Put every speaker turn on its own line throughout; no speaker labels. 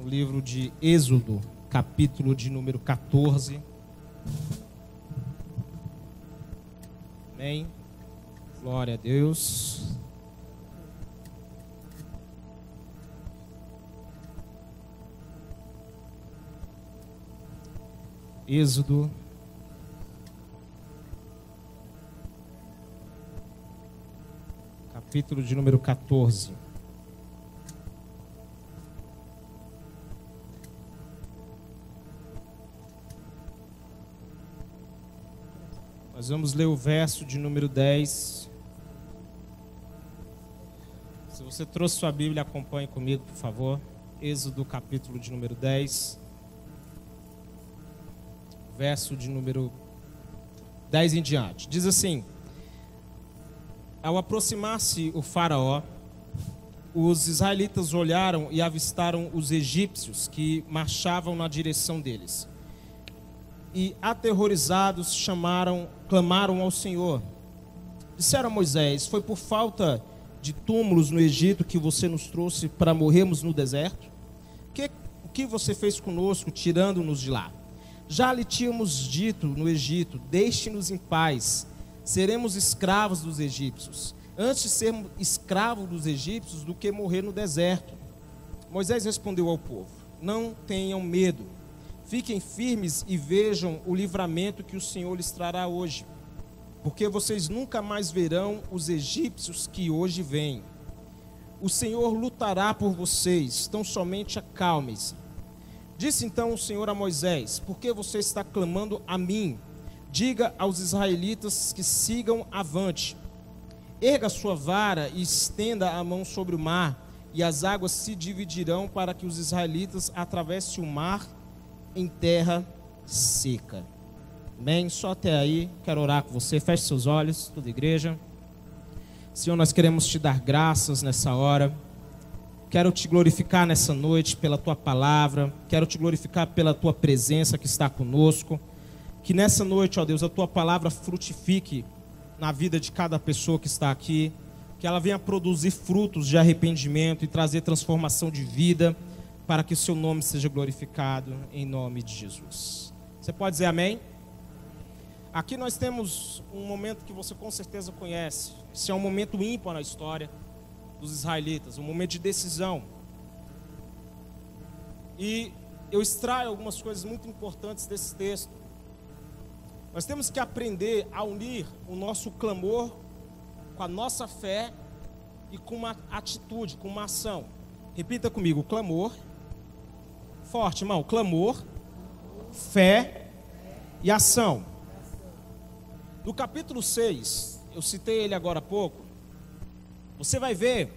no livro de Êxodo, capítulo de número 14. Amém. Glória a Deus. Êxodo. Capítulo de número 14. Vamos ler o verso de número 10. Se você trouxe sua Bíblia, acompanhe comigo, por favor. Êxodo, capítulo de número 10. Verso de número 10 em diante. Diz assim: Ao aproximar-se o Faraó, os israelitas olharam e avistaram os egípcios que marchavam na direção deles e aterrorizados chamaram, clamaram ao Senhor. Disseram a Moisés: Foi por falta de túmulos no Egito que você nos trouxe para morrermos no deserto? Que, o que você fez conosco, tirando-nos de lá? Já lhe tínhamos dito no Egito: Deixe-nos em paz, seremos escravos dos egípcios. Antes sermos escravos dos egípcios do que morrer no deserto. Moisés respondeu ao povo: Não tenham medo Fiquem firmes e vejam o livramento que o Senhor lhes trará hoje, porque vocês nunca mais verão os egípcios que hoje vêm. O Senhor lutará por vocês, tão somente acalmem-se. Disse então o Senhor a Moisés: Por que você está clamando a mim? Diga aos israelitas que sigam avante. Erga sua vara e estenda a mão sobre o mar, e as águas se dividirão para que os israelitas atravessem o mar em terra seca. Amém? Só até aí, quero orar com você. Feche seus olhos, toda igreja. Senhor, nós queremos te dar graças nessa hora. Quero te glorificar nessa noite pela tua palavra. Quero te glorificar pela tua presença que está conosco. Que nessa noite, ó Deus, a tua palavra frutifique na vida de cada pessoa que está aqui. Que ela venha produzir frutos de arrependimento e trazer transformação de vida para que o seu nome seja glorificado em nome de Jesus. Você pode dizer amém? Aqui nós temos um momento que você com certeza conhece. Esse é um momento ímpar na história dos israelitas, um momento de decisão. E eu extraio algumas coisas muito importantes desse texto. Nós temos que aprender a unir o nosso clamor com a nossa fé e com uma atitude, com uma ação. Repita comigo: clamor Forte, irmão. Clamor, fé e ação. No capítulo 6, eu citei ele agora há pouco. Você vai ver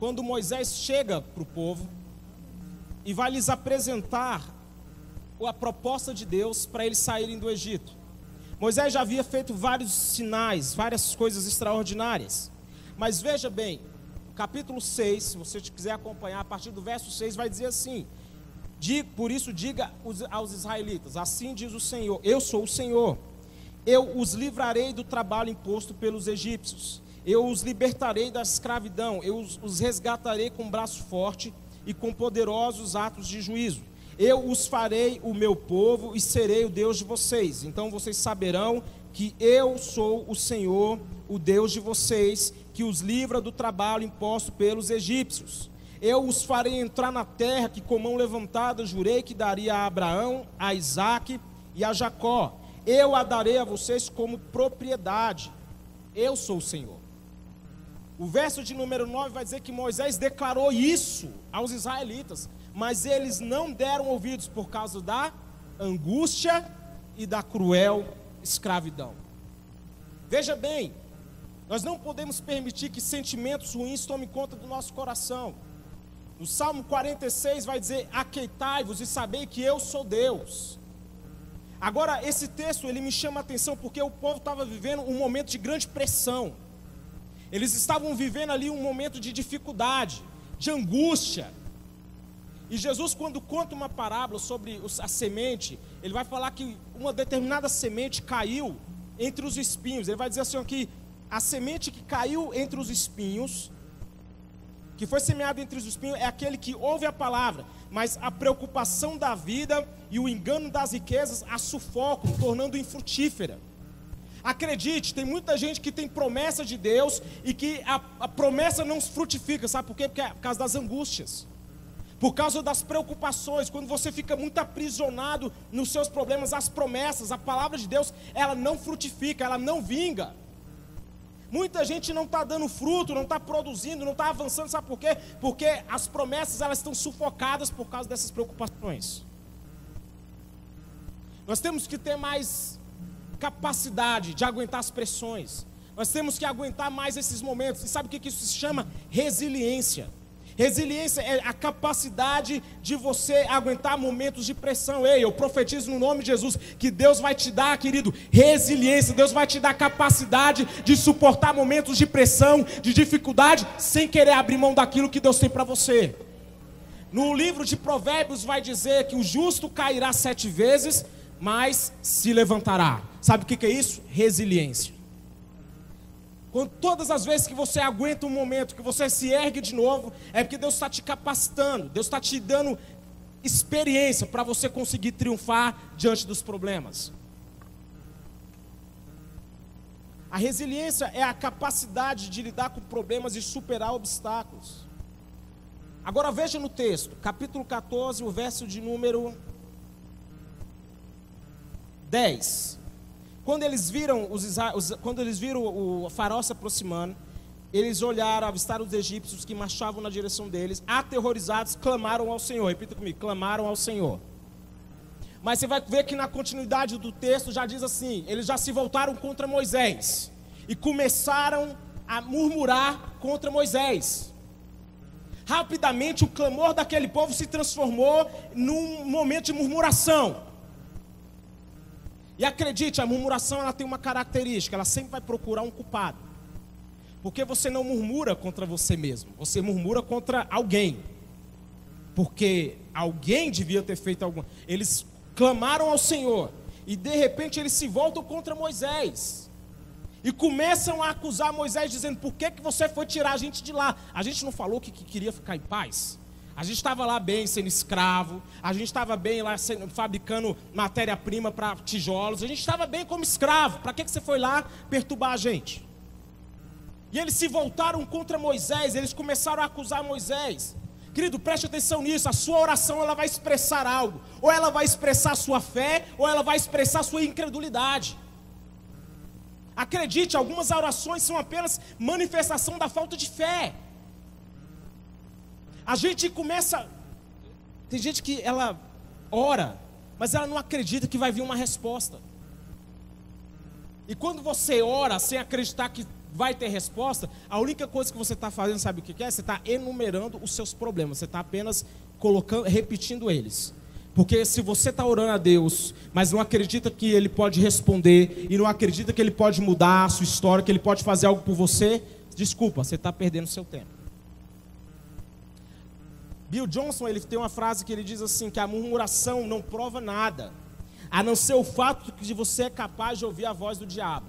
quando Moisés chega para o povo e vai lhes apresentar a proposta de Deus para eles saírem do Egito. Moisés já havia feito vários sinais, várias coisas extraordinárias. Mas veja bem, capítulo 6, se você quiser acompanhar, a partir do verso 6, vai dizer assim: Por isso, diga aos israelitas: Assim diz o Senhor, eu sou o Senhor. Eu os livrarei do trabalho imposto pelos egípcios. Eu os libertarei da escravidão. Eu os, resgatarei com braço forte e com poderosos atos de juízo. Eu os farei o meu povo e serei o Deus de vocês. Então vocês saberão que eu sou o Senhor, o Deus de vocês, que os livra do trabalho imposto pelos egípcios. Eu os farei entrar na terra que, com mão levantada, jurei que daria a Abraão, a Isaque e a Jacó. Eu a darei a vocês como propriedade. Eu sou o Senhor. O verso de número 9 vai dizer que Moisés declarou isso aos israelitas, mas eles não deram ouvidos por causa da angústia e da cruel escravidão. Veja bem, nós não podemos permitir que sentimentos ruins tomem conta do nosso coração. No Salmo 46 vai dizer: Aqueitai-vos e sabei que eu sou Deus. Agora, esse texto ele me chama a atenção porque o povo estava vivendo um momento de grande pressão. Eles estavam vivendo ali um momento de dificuldade, de angústia. E Jesus, quando conta uma parábola sobre a semente, ele vai falar que uma determinada semente caiu entre os espinhos. Ele vai dizer assim aqui: a semente que caiu entre os espinhos que foi semeado entre os espinhos é aquele que ouve a palavra, mas a preocupação da vida e o engano das riquezas a sufocam, tornando infrutífera. Acredite, tem muita gente que tem promessa de Deus e que a, a promessa não frutifica, sabe por quê? Porque é por causa das angústias, por causa das preocupações, quando você fica muito aprisionado nos seus problemas, as promessas, a palavra de Deus, ela não frutifica, ela não vinga. Muita gente não está dando fruto, não está produzindo, não está avançando, sabe por quê? Porque as promessas elas estão sufocadas por causa dessas preocupações. Nós temos que ter mais capacidade de aguentar as pressões. Nós temos que aguentar mais esses momentos. E sabe o que isso se chama? Resiliência. Resiliência é a capacidade de você aguentar momentos de pressão. Ei, eu profetizo no nome de Jesus que Deus vai te dar, querido, resiliência. Deus vai te dar capacidade de suportar momentos de pressão, de dificuldade, sem querer abrir mão daquilo que Deus tem para você. No livro de Provérbios vai dizer que o justo cairá sete vezes, mas se levantará. Sabe o que é isso? Resiliência. Quando todas as vezes que você aguenta um momento, que você se ergue de novo, é porque Deus está te capacitando, Deus está te dando experiência para você conseguir triunfar diante dos problemas. A resiliência é a capacidade de lidar com problemas e superar obstáculos. Agora veja no texto, capítulo 14, o verso de número 10. Quando eles viram, os, os, quando eles viram o faraó se aproximando, eles olharam, avistaram os egípcios que marchavam na direção deles, aterrorizados, clamaram ao Senhor. Repita comigo: clamaram ao Senhor. Mas você vai ver que na continuidade do texto já diz assim: eles já se voltaram contra Moisés e começaram a murmurar contra Moisés. Rapidamente o clamor daquele povo se transformou num momento de murmuração. E acredite, a murmuração ela tem uma característica, ela sempre vai procurar um culpado. Porque você não murmura contra você mesmo, você murmura contra alguém. Porque alguém devia ter feito alguma. Eles clamaram ao Senhor e de repente eles se voltam contra Moisés. E começam a acusar Moisés dizendo: "Por que que você foi tirar a gente de lá? A gente não falou que, que queria ficar em paz?" A gente estava lá bem sendo escravo, a gente estava bem lá sendo, fabricando matéria-prima para tijolos, a gente estava bem como escravo. Para que, que você foi lá perturbar a gente? E eles se voltaram contra Moisés, eles começaram a acusar Moisés. Querido, preste atenção nisso. A sua oração ela vai expressar algo. Ou ela vai expressar sua fé, ou ela vai expressar sua incredulidade. Acredite, algumas orações são apenas manifestação da falta de fé. A gente começa. Tem gente que ela ora, mas ela não acredita que vai vir uma resposta. E quando você ora sem acreditar que vai ter resposta, a única coisa que você está fazendo, sabe o que é? Você está enumerando os seus problemas, você está apenas colocando, repetindo eles. Porque se você está orando a Deus, mas não acredita que Ele pode responder, e não acredita que Ele pode mudar a sua história, que Ele pode fazer algo por você, desculpa, você está perdendo seu tempo. Bill Johnson ele tem uma frase que ele diz assim que a murmuração não prova nada, a não ser o fato de você é capaz de ouvir a voz do diabo.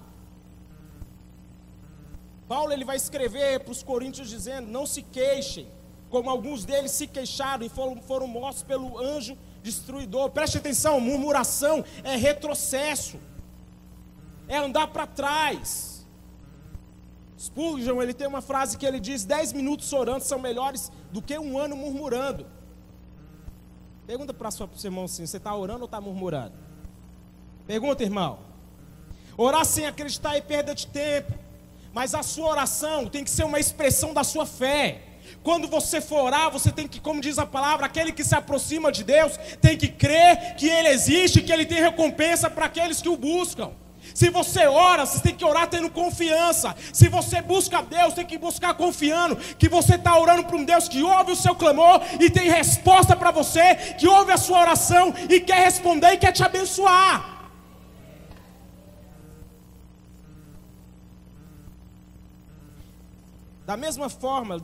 Paulo ele vai escrever para os coríntios dizendo: não se queixem, como alguns deles se queixaram e foram, foram mortos pelo anjo destruidor. Preste atenção, murmuração é retrocesso, é andar para trás. Spurgeon, ele tem uma frase que ele diz: dez minutos orando são melhores do que um ano murmurando. Pergunta para seu irmão assim: você está orando ou está murmurando? Pergunta, irmão. Orar sem acreditar é perda de tempo. Mas a sua oração tem que ser uma expressão da sua fé. Quando você for orar, você tem que, como diz a palavra, aquele que se aproxima de Deus tem que crer que Ele existe, que Ele tem recompensa para aqueles que o buscam. Se você ora, você tem que orar tendo confiança. Se você busca Deus, tem que buscar confiando que você está orando para um Deus que ouve o seu clamor e tem resposta para você, que ouve a sua oração e quer responder e quer te abençoar. Da mesma forma,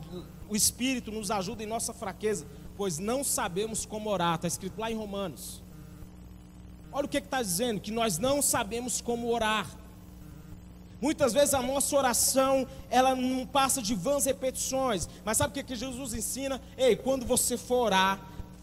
o Espírito nos ajuda em nossa fraqueza, pois não sabemos como orar. Está escrito lá em Romanos. Olha o que está dizendo: que nós não sabemos como orar. Muitas vezes a nossa oração, ela não passa de vãs repetições. Mas sabe o que, que Jesus ensina? Ei, quando você for orar,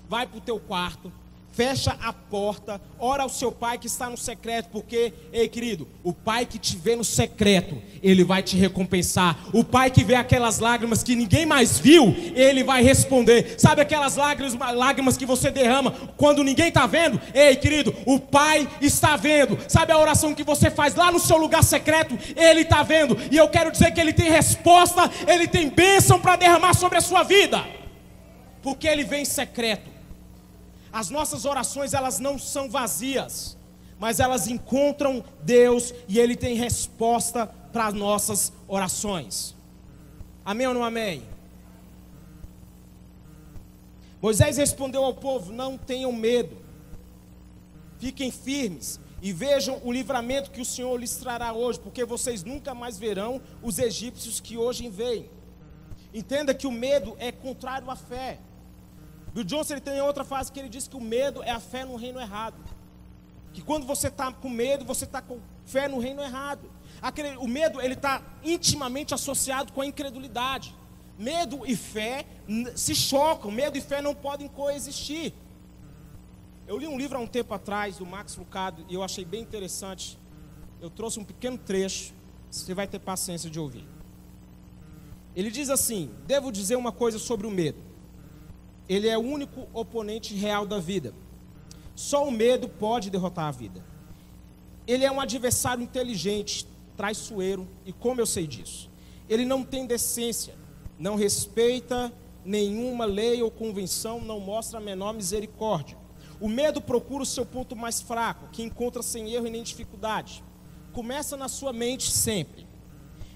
vai para o teu quarto, fecha a porta, ora ao seu pai que está no secreto, porque, ei querido, o pai que te vê no secreto, ele vai te recompensar. O pai que vê aquelas lágrimas que ninguém mais viu, ele vai responder. Sabe aquelas lágrimas, lágrimas que você derrama quando ninguém está vendo? Ei querido, o pai está vendo. Sabe a oração que você faz lá no seu lugar secreto? Ele está vendo. E eu quero dizer que ele tem resposta, ele tem bênção para derramar sobre a sua vida, porque ele vem em secreto. As nossas orações, elas não são vazias, mas elas encontram Deus e Ele tem resposta para as nossas orações. Amém ou não amém? Moisés respondeu ao povo: Não tenham medo, fiquem firmes e vejam o livramento que o Senhor lhes trará hoje, porque vocês nunca mais verão os egípcios que hoje veem. Entenda que o medo é contrário à fé. Bill Johnson ele tem outra frase que ele diz que o medo é a fé no reino errado. Que quando você está com medo, você está com fé no reino errado. Aquele, o medo ele está intimamente associado com a incredulidade. Medo e fé se chocam, medo e fé não podem coexistir. Eu li um livro há um tempo atrás do Max Lucado e eu achei bem interessante. Eu trouxe um pequeno trecho, você vai ter paciência de ouvir. Ele diz assim: Devo dizer uma coisa sobre o medo. Ele é o único oponente real da vida. Só o medo pode derrotar a vida. Ele é um adversário inteligente, traiçoeiro, e como eu sei disso? Ele não tem decência, não respeita nenhuma lei ou convenção, não mostra a menor misericórdia. O medo procura o seu ponto mais fraco, que encontra sem erro e nem dificuldade. Começa na sua mente sempre.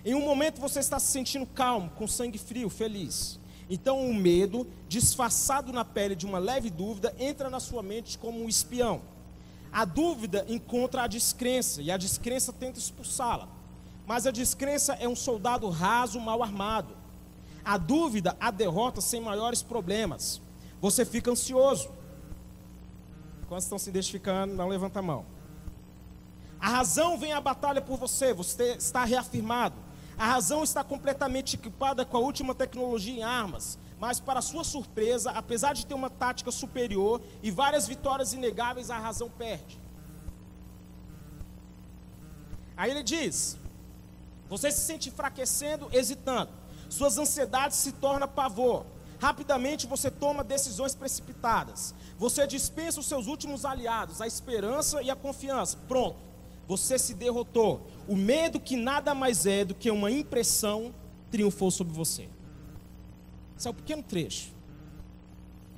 Em um momento você está se sentindo calmo, com sangue frio, feliz. Então o medo, disfarçado na pele de uma leve dúvida, entra na sua mente como um espião. A dúvida encontra a descrença e a descrença tenta expulsá-la. Mas a descrença é um soldado raso, mal armado. A dúvida a derrota sem maiores problemas. Você fica ansioso. Quantos estão se identificando? Não levanta a mão. A razão vem à batalha por você, você está reafirmado. A razão está completamente equipada com a última tecnologia em armas, mas para sua surpresa, apesar de ter uma tática superior e várias vitórias inegáveis, a razão perde. Aí ele diz: Você se sente enfraquecendo, hesitando. Suas ansiedades se tornam pavor. Rapidamente você toma decisões precipitadas. Você dispensa os seus últimos aliados, a esperança e a confiança. Pronto você se derrotou. O medo, que nada mais é do que uma impressão, triunfou sobre você. Esse é um pequeno trecho.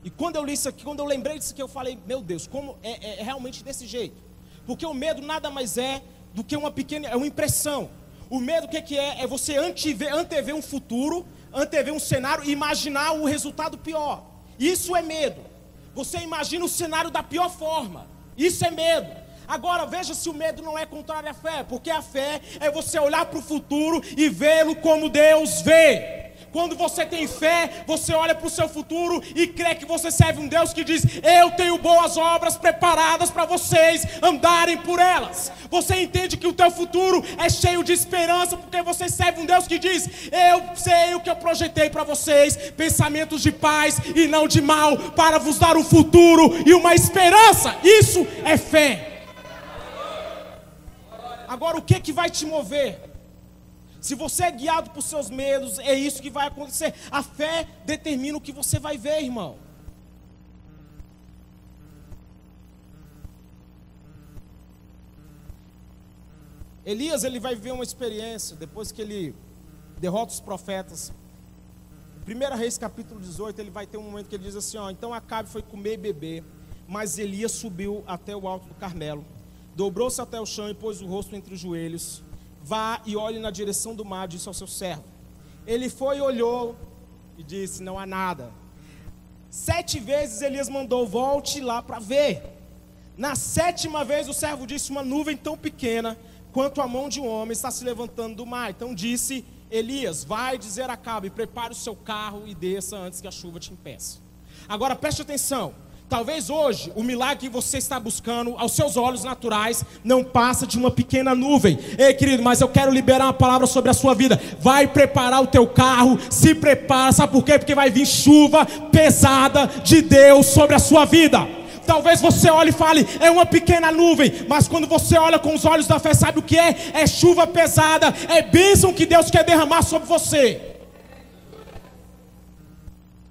E quando eu li isso aqui, quando eu lembrei disso aqui, eu falei, meu Deus, como é, é, é realmente desse jeito. Porque o medo nada mais é do que uma pequena, é uma impressão. O medo o que, que é? É você antever, antever um futuro, antever um cenário e imaginar o resultado pior. Isso é medo. Você imagina o cenário da pior forma. Isso é medo. Agora veja se o medo não é contrário à fé, porque a fé é você olhar para o futuro e vê-lo como Deus vê. Quando você tem fé, você olha para o seu futuro e crê que você serve um Deus que diz: Eu tenho boas obras preparadas para vocês andarem por elas. Você entende que o teu futuro é cheio de esperança, porque você serve um Deus que diz: Eu sei o que eu projetei para vocês, pensamentos de paz e não de mal, para vos dar um futuro e uma esperança. Isso é fé. Agora, o que, que vai te mover? Se você é guiado por seus medos, é isso que vai acontecer. A fé determina o que você vai ver, irmão. Elias ele vai viver uma experiência depois que ele derrota os profetas. 1 Reis capítulo 18, ele vai ter um momento que ele diz assim: ó, então Acabe foi comer e beber, mas Elias subiu até o alto do Carmelo dobrou-se até o chão e pôs o rosto entre os joelhos. Vá e olhe na direção do mar, disse ao seu servo. Ele foi e olhou e disse: Não há nada. Sete vezes Elias mandou: Volte lá para ver. Na sétima vez o servo disse: Uma nuvem tão pequena quanto a mão de um homem está se levantando do mar. Então disse Elias: Vai dizer a Cabe, prepare o seu carro e desça antes que a chuva te impeça. Agora preste atenção. Talvez hoje o milagre que você está buscando aos seus olhos naturais não passa de uma pequena nuvem. Ei, querido, mas eu quero liberar uma palavra sobre a sua vida. Vai preparar o teu carro, se prepara, sabe por quê? Porque vai vir chuva pesada de Deus sobre a sua vida. Talvez você olhe e fale, é uma pequena nuvem, mas quando você olha com os olhos da fé, sabe o que é? É chuva pesada, é bênção que Deus quer derramar sobre você.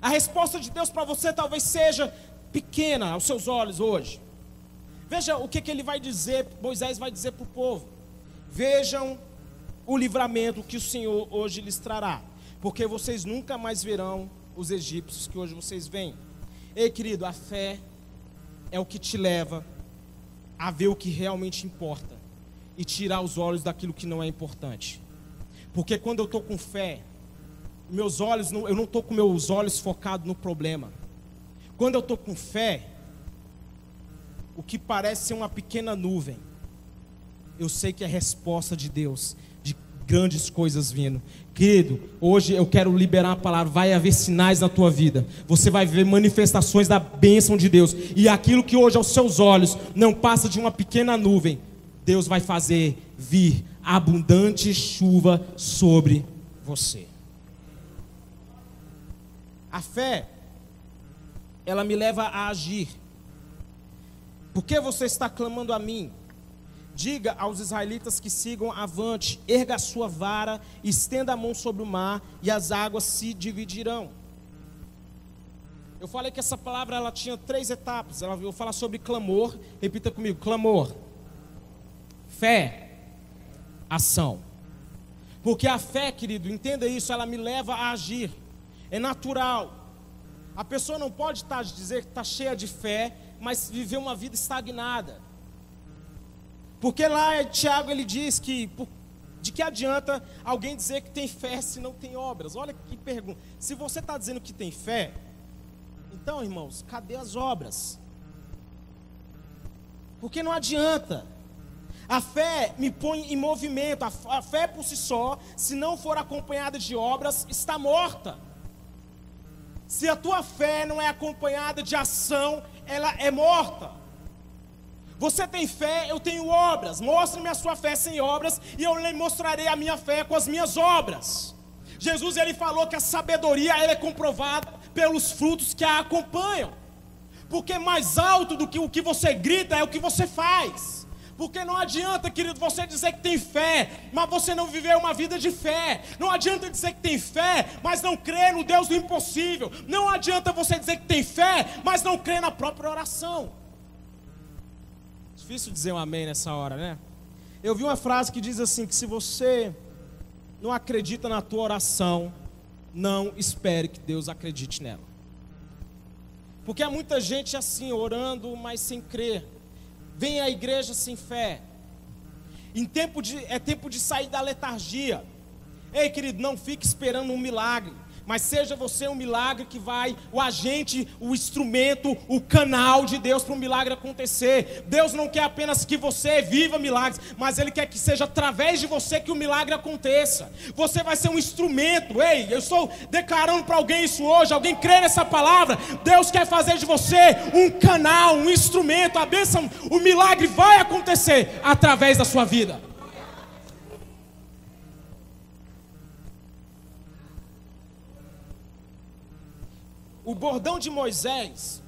A resposta de Deus para você talvez seja: pequena aos seus olhos hoje. Veja o que, que ele vai dizer, Moisés vai dizer para o povo. Vejam o livramento que o Senhor hoje lhes trará, porque vocês nunca mais verão os egípcios que hoje vocês veem. Ei, querido, a fé é o que te leva a ver o que realmente importa e tirar os olhos daquilo que não é importante. Porque quando eu estou com fé, meus olhos, eu não estou com meus olhos focados no problema. Quando eu estou com fé, o que parece ser uma pequena nuvem, eu sei que é resposta de Deus, de grandes coisas vindo. Querido, hoje eu quero liberar a palavra. Vai haver sinais na tua vida. Você vai ver manifestações da bênção de Deus. E aquilo que hoje aos seus olhos não passa de uma pequena nuvem, Deus vai fazer vir abundante chuva sobre você. A fé ela me leva a agir. Por que você está clamando a mim? Diga aos israelitas que sigam avante, erga a sua vara, estenda a mão sobre o mar e as águas se dividirão. Eu falei que essa palavra ela tinha três etapas. Ela vou falar sobre clamor. Repita comigo: clamor, fé, ação. Porque a fé, querido, entenda isso, ela me leva a agir. É natural. A pessoa não pode estar, dizer que está cheia de fé, mas viver uma vida estagnada. Porque lá Tiago ele diz que de que adianta alguém dizer que tem fé se não tem obras? Olha que pergunta. Se você está dizendo que tem fé, então irmãos, cadê as obras? Porque não adianta. A fé me põe em movimento. A fé por si só, se não for acompanhada de obras, está morta. Se a tua fé não é acompanhada de ação, ela é morta. Você tem fé, eu tenho obras. Mostre-me a sua fé sem obras, e eu lhe mostrarei a minha fé com as minhas obras. Jesus ele falou que a sabedoria ela é comprovada pelos frutos que a acompanham. Porque mais alto do que o que você grita é o que você faz. Porque não adianta, querido, você dizer que tem fé, mas você não viveu uma vida de fé. Não adianta dizer que tem fé, mas não crê no Deus do impossível. Não adianta você dizer que tem fé, mas não crê na própria oração. Difícil dizer um amém nessa hora, né? Eu vi uma frase que diz assim: que se você não acredita na tua oração, não espere que Deus acredite nela. Porque há muita gente assim, orando, mas sem crer. Vem à igreja sem fé. Em tempo de, é tempo de sair da letargia. Ei, querido, não fique esperando um milagre mas seja você um milagre que vai, o agente, o instrumento, o canal de Deus para um milagre acontecer. Deus não quer apenas que você viva milagres, mas Ele quer que seja através de você que o milagre aconteça. Você vai ser um instrumento. Ei, eu estou declarando para alguém isso hoje. Alguém crê nessa palavra? Deus quer fazer de você um canal, um instrumento. A bênção, o milagre vai acontecer através da sua vida. O bordão de Moisés,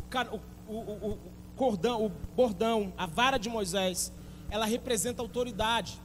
o, o, o, cordão, o bordão, a vara de Moisés, ela representa autoridade.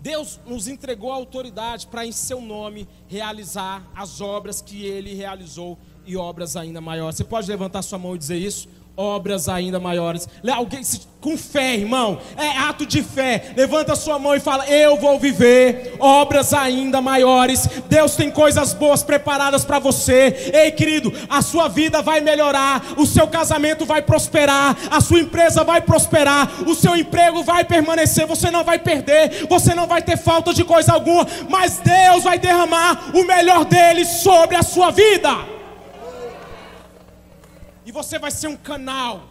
Deus nos entregou a autoridade para, em seu nome, realizar as obras que ele realizou e obras ainda maiores. Você pode levantar sua mão e dizer isso? Obras ainda maiores. Alguém com fé, irmão, é ato de fé. Levanta sua mão e fala: Eu vou viver obras ainda maiores. Deus tem coisas boas preparadas para você. Ei, querido, a sua vida vai melhorar, o seu casamento vai prosperar, a sua empresa vai prosperar, o seu emprego vai permanecer. Você não vai perder, você não vai ter falta de coisa alguma, mas Deus vai derramar o melhor dele sobre a sua vida. Você vai ser um canal.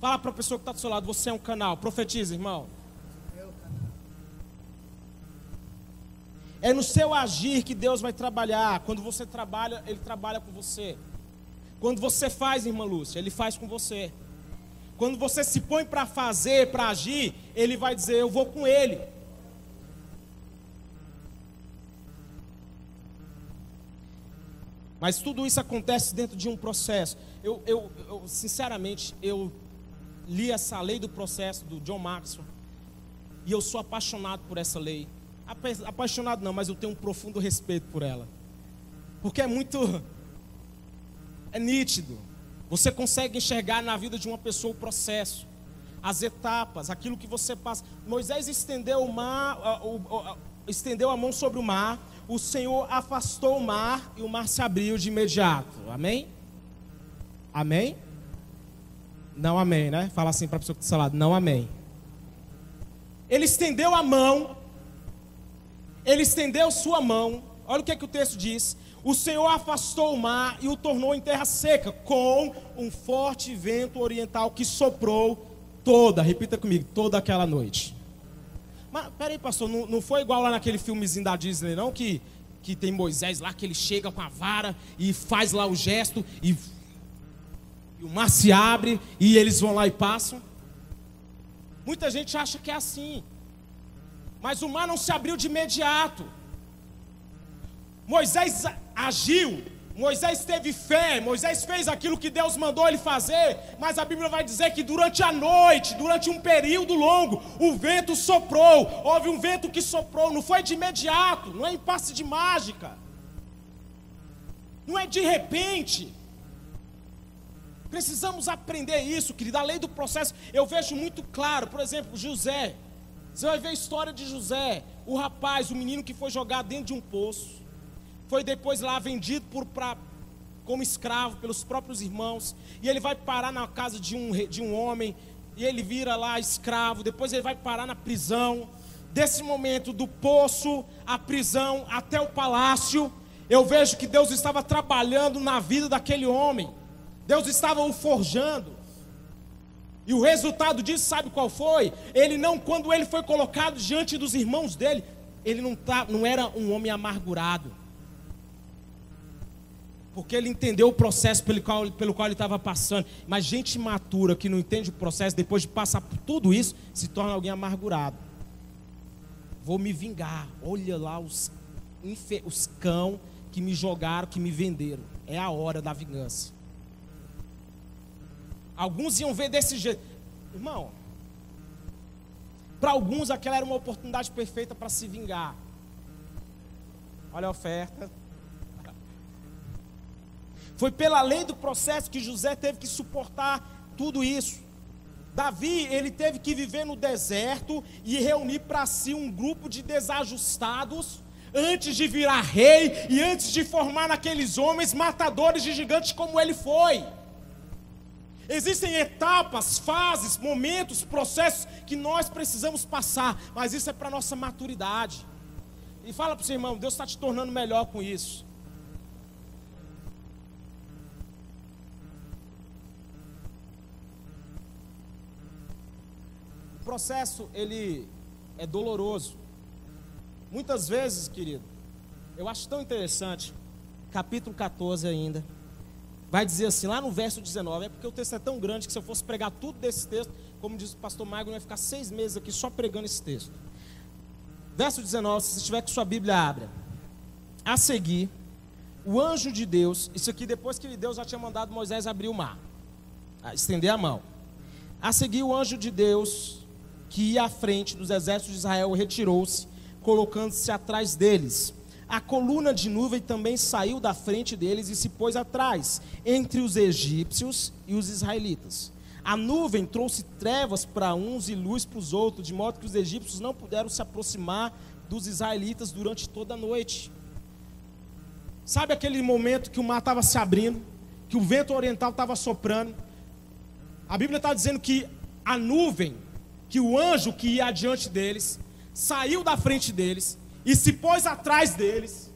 Fala para a pessoa que está do seu lado, você é um canal. Profetiza, irmão. É no seu agir que Deus vai trabalhar. Quando você trabalha, Ele trabalha com você. Quando você faz, irmã Lúcia, ele faz com você. Quando você se põe para fazer, para agir, ele vai dizer: Eu vou com ele. Mas tudo isso acontece dentro de um processo. Eu, eu, eu, sinceramente, eu li essa lei do processo do John Maxwell e eu sou apaixonado por essa lei. Apaixonado não, mas eu tenho um profundo respeito por ela. Porque é muito é nítido. Você consegue enxergar na vida de uma pessoa o processo, as etapas, aquilo que você passa. Moisés estendeu o mar, estendeu a mão sobre o mar, o Senhor afastou o mar e o mar se abriu de imediato. Amém? Amém? Não amém, né? Fala assim para a pessoa que está lado, não amém. Ele estendeu a mão, ele estendeu sua mão. Olha o que, é que o texto diz. O Senhor afastou o mar e o tornou em terra seca, com um forte vento oriental que soprou toda, repita comigo, toda aquela noite. Mas peraí, pastor, não, não foi igual lá naquele filmezinho da Disney, não? Que, que tem Moisés lá, que ele chega com a vara e faz lá o gesto e, e o mar se abre e eles vão lá e passam. Muita gente acha que é assim. Mas o mar não se abriu de imediato. Moisés agiu, Moisés teve fé, Moisés fez aquilo que Deus mandou ele fazer, mas a Bíblia vai dizer que durante a noite, durante um período longo, o vento soprou, houve um vento que soprou, não foi de imediato, não é em passe de mágica, não é de repente. Precisamos aprender isso, querido. A lei do processo, eu vejo muito claro, por exemplo, José. Você vai ver a história de José, o rapaz, o menino que foi jogado dentro de um poço foi depois lá vendido por, pra, como escravo pelos próprios irmãos, e ele vai parar na casa de um, de um homem, e ele vira lá escravo, depois ele vai parar na prisão. Desse momento, do poço à prisão até o palácio, eu vejo que Deus estava trabalhando na vida daquele homem, Deus estava o forjando. E o resultado disso, sabe qual foi? Ele não, quando ele foi colocado diante dos irmãos dele, ele não, tá, não era um homem amargurado porque ele entendeu o processo pelo qual, pelo qual ele estava passando. Mas gente matura que não entende o processo, depois de passar por tudo isso, se torna alguém amargurado. Vou me vingar. Olha lá os, os cão que me jogaram, que me venderam. É a hora da vingança. Alguns iam ver desse jeito. Irmão, para alguns aquela era uma oportunidade perfeita para se vingar. Olha a oferta. Foi pela lei do processo que José teve que suportar tudo isso. Davi, ele teve que viver no deserto e reunir para si um grupo de desajustados antes de virar rei e antes de formar naqueles homens matadores de gigantes como ele foi. Existem etapas, fases, momentos, processos que nós precisamos passar, mas isso é para nossa maturidade. E fala para o seu irmão, Deus está te tornando melhor com isso. Processo ele é doloroso. Muitas vezes, querido, eu acho tão interessante, capítulo 14 ainda, vai dizer assim, lá no verso 19, é porque o texto é tão grande que se eu fosse pregar tudo desse texto, como diz o pastor Magno, ia ficar seis meses aqui só pregando esse texto. Verso 19, se você estiver com sua Bíblia, abra. A seguir, o anjo de Deus, isso aqui depois que Deus já tinha mandado Moisés abrir o mar, estender a mão. A seguir, o anjo de Deus que ia à frente dos exércitos de Israel retirou-se, colocando-se atrás deles. A coluna de nuvem também saiu da frente deles e se pôs atrás, entre os egípcios e os israelitas. A nuvem trouxe trevas para uns e luz para os outros, de modo que os egípcios não puderam se aproximar dos israelitas durante toda a noite. Sabe aquele momento que o mar estava se abrindo, que o vento oriental estava soprando? A Bíblia está dizendo que a nuvem que o anjo que ia adiante deles saiu da frente deles e se pôs atrás deles,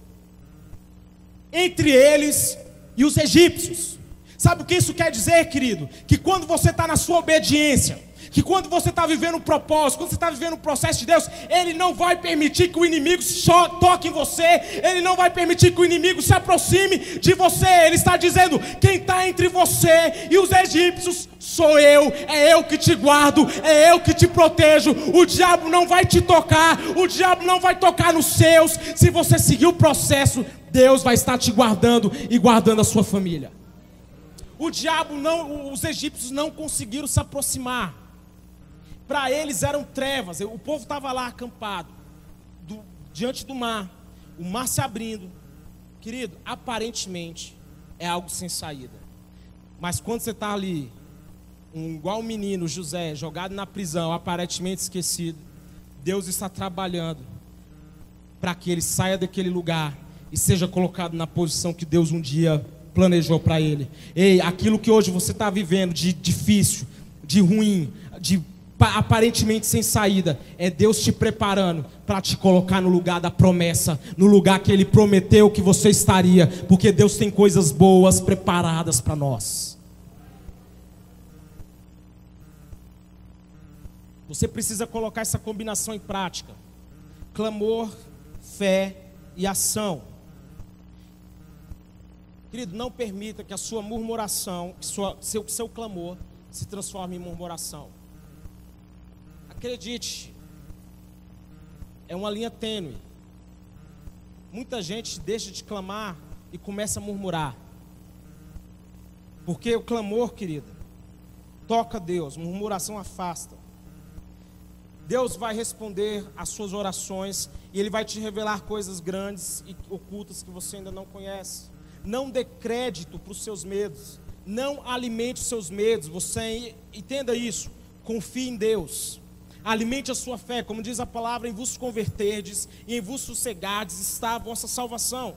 entre eles e os egípcios. Sabe o que isso quer dizer, querido? Que quando você está na sua obediência, que quando você está vivendo um propósito, quando você está vivendo um processo de Deus, Ele não vai permitir que o inimigo só toque em você, Ele não vai permitir que o inimigo se aproxime de você. Ele está dizendo: quem está entre você e os egípcios sou eu, é eu que te guardo, é eu que te protejo. O diabo não vai te tocar, o diabo não vai tocar nos seus. Se você seguir o processo, Deus vai estar te guardando e guardando a sua família. O diabo não, os egípcios não conseguiram se aproximar para eles eram trevas. O povo estava lá acampado, do, diante do mar, o mar se abrindo. Querido, aparentemente é algo sem saída. Mas quando você está ali, um, igual o menino José, jogado na prisão, aparentemente esquecido, Deus está trabalhando para que ele saia daquele lugar e seja colocado na posição que Deus um dia planejou para ele. Ei, aquilo que hoje você está vivendo de difícil, de ruim, de aparentemente sem saída, é Deus te preparando para te colocar no lugar da promessa, no lugar que Ele prometeu que você estaria, porque Deus tem coisas boas preparadas para nós. Você precisa colocar essa combinação em prática: clamor, fé e ação. Querido, não permita que a sua murmuração, que sua, seu, seu clamor, se transforme em murmuração. Acredite, é uma linha tênue. Muita gente deixa de clamar e começa a murmurar. Porque o clamor, querida, toca Deus, murmuração afasta. Deus vai responder às suas orações e Ele vai te revelar coisas grandes e ocultas que você ainda não conhece. Não dê crédito para os seus medos. Não alimente os seus medos. Você entenda isso. Confie em Deus. Alimente a sua fé, como diz a palavra, em vos converterdes e em vos sossegardes está a vossa salvação.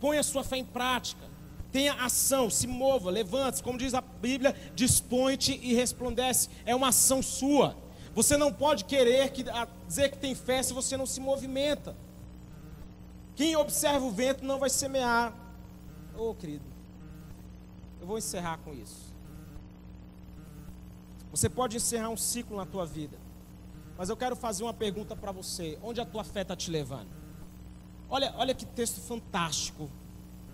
Ponha a sua fé em prática. Tenha ação, se mova, levante-se, como diz a Bíblia, dispõe-te e resplandece. É uma ação sua. Você não pode querer que, dizer que tem fé se você não se movimenta. Quem observa o vento não vai semear. Ô oh, querido, eu vou encerrar com isso. Você pode encerrar um ciclo na tua vida. Mas eu quero fazer uma pergunta para você: onde a tua fé está te levando? Olha, olha que texto fantástico.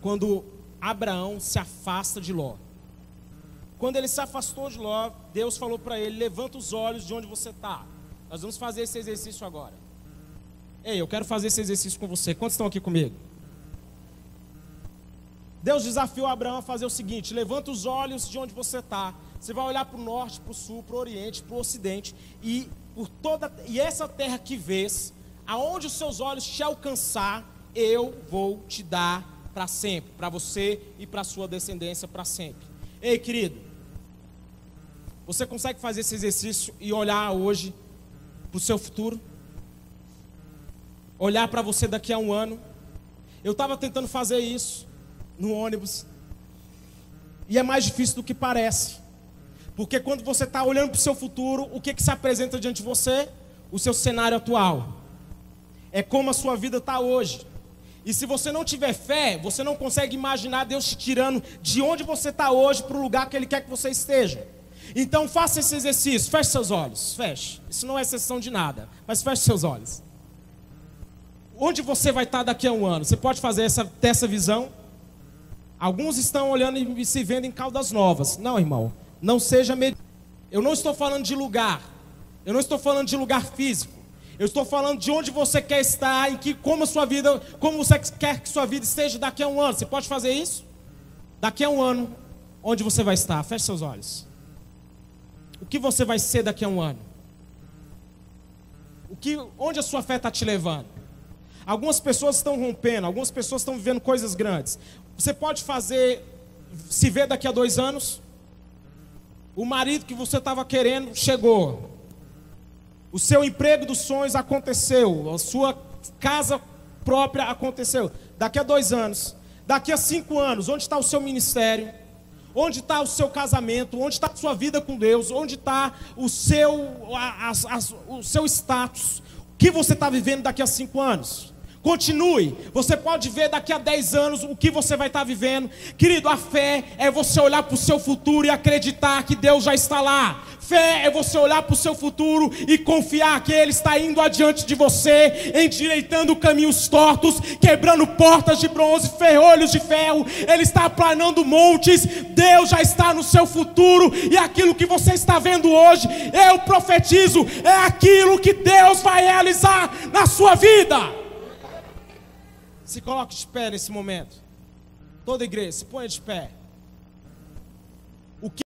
Quando Abraão se afasta de Ló. Quando ele se afastou de Ló, Deus falou para ele: levanta os olhos de onde você está. Nós vamos fazer esse exercício agora. Ei, eu quero fazer esse exercício com você. Quantos estão aqui comigo? Deus desafiou Abraão a fazer o seguinte: levanta os olhos de onde você está. Você vai olhar para o norte, para o sul, para o oriente, para o ocidente e por toda e essa terra que vês, aonde os seus olhos te alcançar, eu vou te dar para sempre, para você e para sua descendência para sempre. Ei, querido, você consegue fazer esse exercício e olhar hoje para o seu futuro? Olhar para você daqui a um ano? Eu estava tentando fazer isso no ônibus. E é mais difícil do que parece. Porque quando você está olhando para o seu futuro, o que, que se apresenta diante de você? O seu cenário atual. É como a sua vida está hoje. E se você não tiver fé, você não consegue imaginar Deus te tirando de onde você está hoje para o lugar que Ele quer que você esteja. Então faça esse exercício, feche seus olhos, feche. Isso não é exceção de nada, mas feche seus olhos. Onde você vai estar tá daqui a um ano? Você pode fazer essa, ter essa visão? Alguns estão olhando e se vendo em Caldas Novas. Não, irmão. Não seja med... Eu não estou falando de lugar. Eu não estou falando de lugar físico. Eu estou falando de onde você quer estar, em que como sua vida, como você quer que sua vida esteja daqui a um ano. Você pode fazer isso? Daqui a um ano, onde você vai estar? Feche seus olhos. O que você vai ser daqui a um ano? O que, onde a sua fé está te levando? Algumas pessoas estão rompendo, algumas pessoas estão vivendo coisas grandes. Você pode fazer, se ver daqui a dois anos? O marido que você estava querendo chegou. O seu emprego dos sonhos aconteceu. A sua casa própria aconteceu. Daqui a dois anos. Daqui a cinco anos, onde está o seu ministério? Onde está o seu casamento? Onde está a sua vida com Deus? Onde está o seu, a, a, a, o seu status? O que você está vivendo daqui a cinco anos? Continue. Você pode ver daqui a 10 anos o que você vai estar vivendo. Querido, a fé é você olhar para o seu futuro e acreditar que Deus já está lá. Fé é você olhar para o seu futuro e confiar que Ele está indo adiante de você, endireitando caminhos tortos, quebrando portas de bronze, ferrolhos de ferro. Ele está aplanando montes. Deus já está no seu futuro e aquilo que você está vendo hoje, eu profetizo, é aquilo que Deus vai realizar na sua vida. Se coloque de pé nesse momento. Toda igreja, se põe de pé.